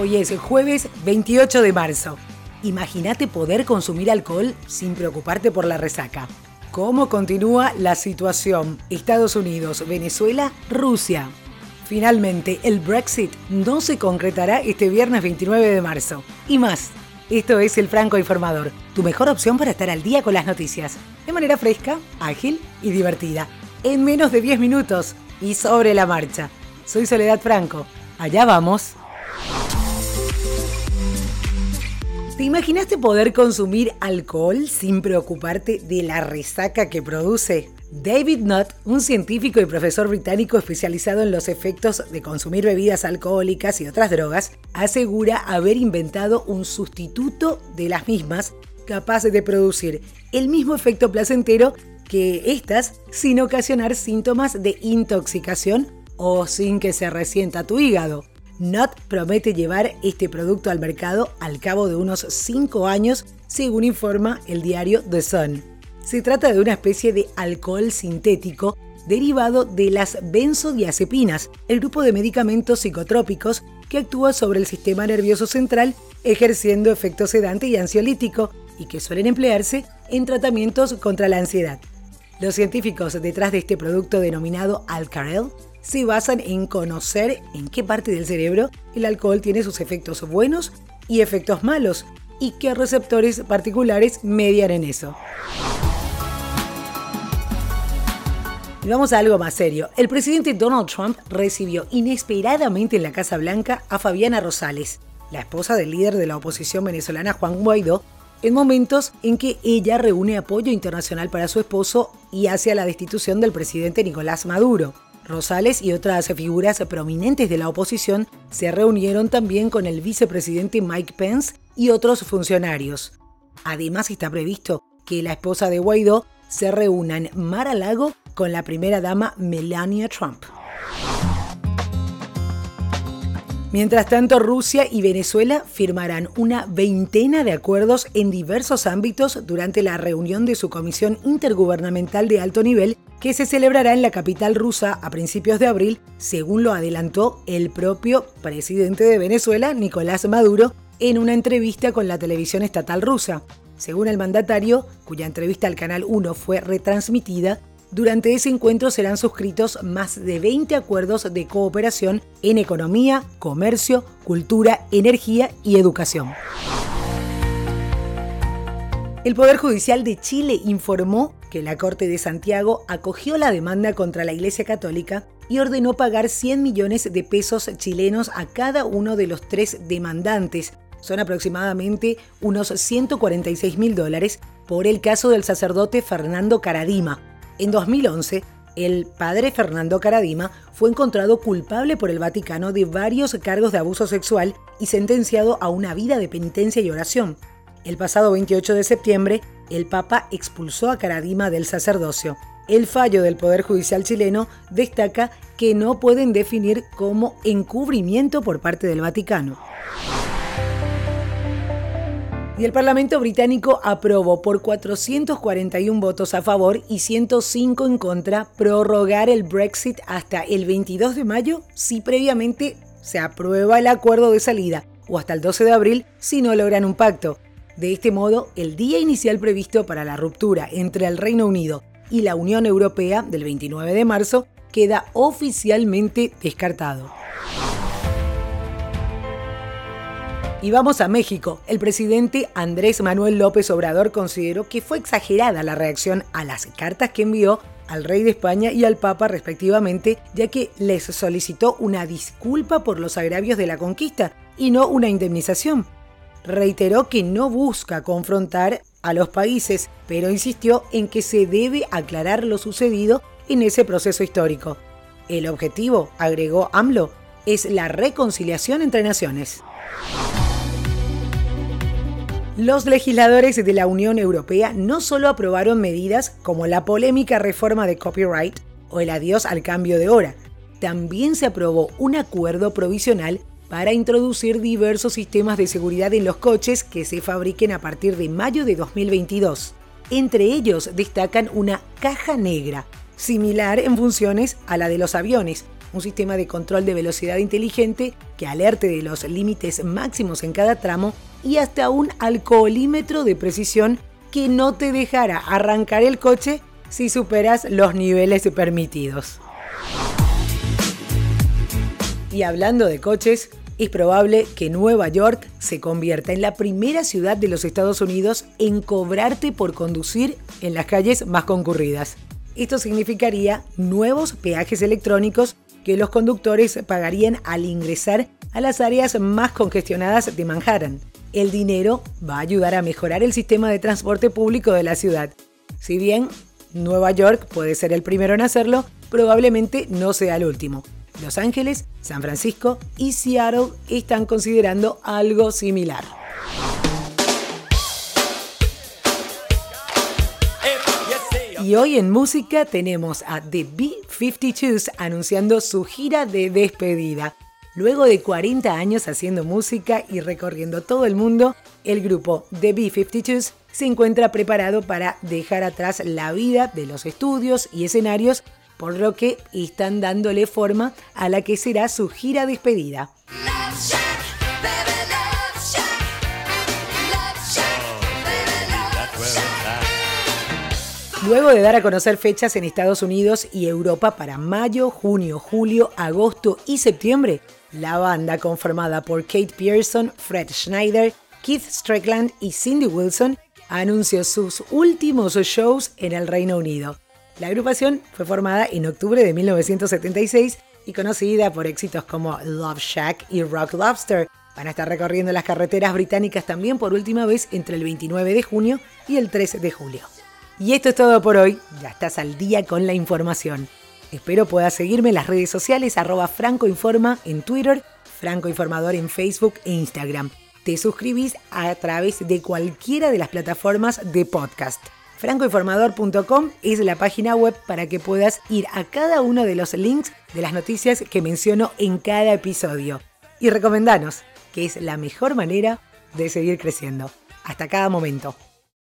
Hoy es jueves 28 de marzo. Imagínate poder consumir alcohol sin preocuparte por la resaca. ¿Cómo continúa la situación? Estados Unidos, Venezuela, Rusia. Finalmente, el Brexit no se concretará este viernes 29 de marzo. Y más. Esto es El Franco Informador, tu mejor opción para estar al día con las noticias, de manera fresca, ágil y divertida, en menos de 10 minutos y sobre la marcha. Soy Soledad Franco. Allá vamos. ¿Te imaginaste poder consumir alcohol sin preocuparte de la resaca que produce? David Nutt, un científico y profesor británico especializado en los efectos de consumir bebidas alcohólicas y otras drogas, asegura haber inventado un sustituto de las mismas capaz de producir el mismo efecto placentero que estas sin ocasionar síntomas de intoxicación o sin que se resienta tu hígado. Not promete llevar este producto al mercado al cabo de unos 5 años, según informa el diario The Sun. Se trata de una especie de alcohol sintético derivado de las benzodiazepinas, el grupo de medicamentos psicotrópicos que actúa sobre el sistema nervioso central ejerciendo efecto sedante y ansiolítico y que suelen emplearse en tratamientos contra la ansiedad. Los científicos detrás de este producto denominado Alcarel se basan en conocer en qué parte del cerebro el alcohol tiene sus efectos buenos y efectos malos y qué receptores particulares median en eso. Y vamos a algo más serio. El presidente Donald Trump recibió inesperadamente en la Casa Blanca a Fabiana Rosales, la esposa del líder de la oposición venezolana Juan Guaidó, en momentos en que ella reúne apoyo internacional para su esposo y hacia la destitución del presidente Nicolás Maduro. Rosales y otras figuras prominentes de la oposición se reunieron también con el vicepresidente Mike Pence y otros funcionarios. Además está previsto que la esposa de Guaidó se reúna en Mar-a-Lago con la primera dama Melania Trump. Mientras tanto, Rusia y Venezuela firmarán una veintena de acuerdos en diversos ámbitos durante la reunión de su Comisión Intergubernamental de Alto Nivel que se celebrará en la capital rusa a principios de abril, según lo adelantó el propio presidente de Venezuela, Nicolás Maduro, en una entrevista con la televisión estatal rusa. Según el mandatario, cuya entrevista al Canal 1 fue retransmitida, durante ese encuentro serán suscritos más de 20 acuerdos de cooperación en economía, comercio, cultura, energía y educación. El Poder Judicial de Chile informó que la Corte de Santiago acogió la demanda contra la Iglesia Católica y ordenó pagar 100 millones de pesos chilenos a cada uno de los tres demandantes. Son aproximadamente unos 146 mil dólares por el caso del sacerdote Fernando Caradima. En 2011, el padre Fernando Caradima fue encontrado culpable por el Vaticano de varios cargos de abuso sexual y sentenciado a una vida de penitencia y oración. El pasado 28 de septiembre, el Papa expulsó a Caradima del sacerdocio. El fallo del Poder Judicial chileno destaca que no pueden definir como encubrimiento por parte del Vaticano. Y el Parlamento británico aprobó por 441 votos a favor y 105 en contra prorrogar el Brexit hasta el 22 de mayo si previamente se aprueba el acuerdo de salida o hasta el 12 de abril si no logran un pacto. De este modo, el día inicial previsto para la ruptura entre el Reino Unido y la Unión Europea del 29 de marzo queda oficialmente descartado. Y vamos a México. El presidente Andrés Manuel López Obrador consideró que fue exagerada la reacción a las cartas que envió al rey de España y al Papa respectivamente, ya que les solicitó una disculpa por los agravios de la conquista y no una indemnización reiteró que no busca confrontar a los países, pero insistió en que se debe aclarar lo sucedido en ese proceso histórico. El objetivo, agregó AMLO, es la reconciliación entre naciones. Los legisladores de la Unión Europea no solo aprobaron medidas como la polémica reforma de copyright o el adiós al cambio de hora, también se aprobó un acuerdo provisional para introducir diversos sistemas de seguridad en los coches que se fabriquen a partir de mayo de 2022. Entre ellos destacan una caja negra, similar en funciones a la de los aviones, un sistema de control de velocidad inteligente que alerte de los límites máximos en cada tramo y hasta un alcoholímetro de precisión que no te dejará arrancar el coche si superas los niveles permitidos. Y hablando de coches, es probable que Nueva York se convierta en la primera ciudad de los Estados Unidos en cobrarte por conducir en las calles más concurridas. Esto significaría nuevos peajes electrónicos que los conductores pagarían al ingresar a las áreas más congestionadas de Manhattan. El dinero va a ayudar a mejorar el sistema de transporte público de la ciudad. Si bien Nueva York puede ser el primero en hacerlo, probablemente no sea el último. Los Ángeles, San Francisco y Seattle están considerando algo similar. Y hoy en música tenemos a The B-52s anunciando su gira de despedida. Luego de 40 años haciendo música y recorriendo todo el mundo, el grupo The B-52s se encuentra preparado para dejar atrás la vida de los estudios y escenarios por lo que están dándole forma a la que será su gira despedida. Luego de dar a conocer fechas en Estados Unidos y Europa para mayo, junio, julio, agosto y septiembre, la banda conformada por Kate Pearson, Fred Schneider, Keith Strickland y Cindy Wilson anunció sus últimos shows en el Reino Unido. La agrupación fue formada en octubre de 1976 y conocida por éxitos como Love Shack y Rock Lobster. Van a estar recorriendo las carreteras británicas también por última vez entre el 29 de junio y el 13 de julio. Y esto es todo por hoy, ya estás al día con la información. Espero puedas seguirme en las redes sociales arroba francoinforma en Twitter, francoinformador en Facebook e Instagram. Te suscribís a través de cualquiera de las plataformas de podcast. Francoinformador.com es la página web para que puedas ir a cada uno de los links de las noticias que menciono en cada episodio. Y recomendanos, que es la mejor manera de seguir creciendo. Hasta cada momento.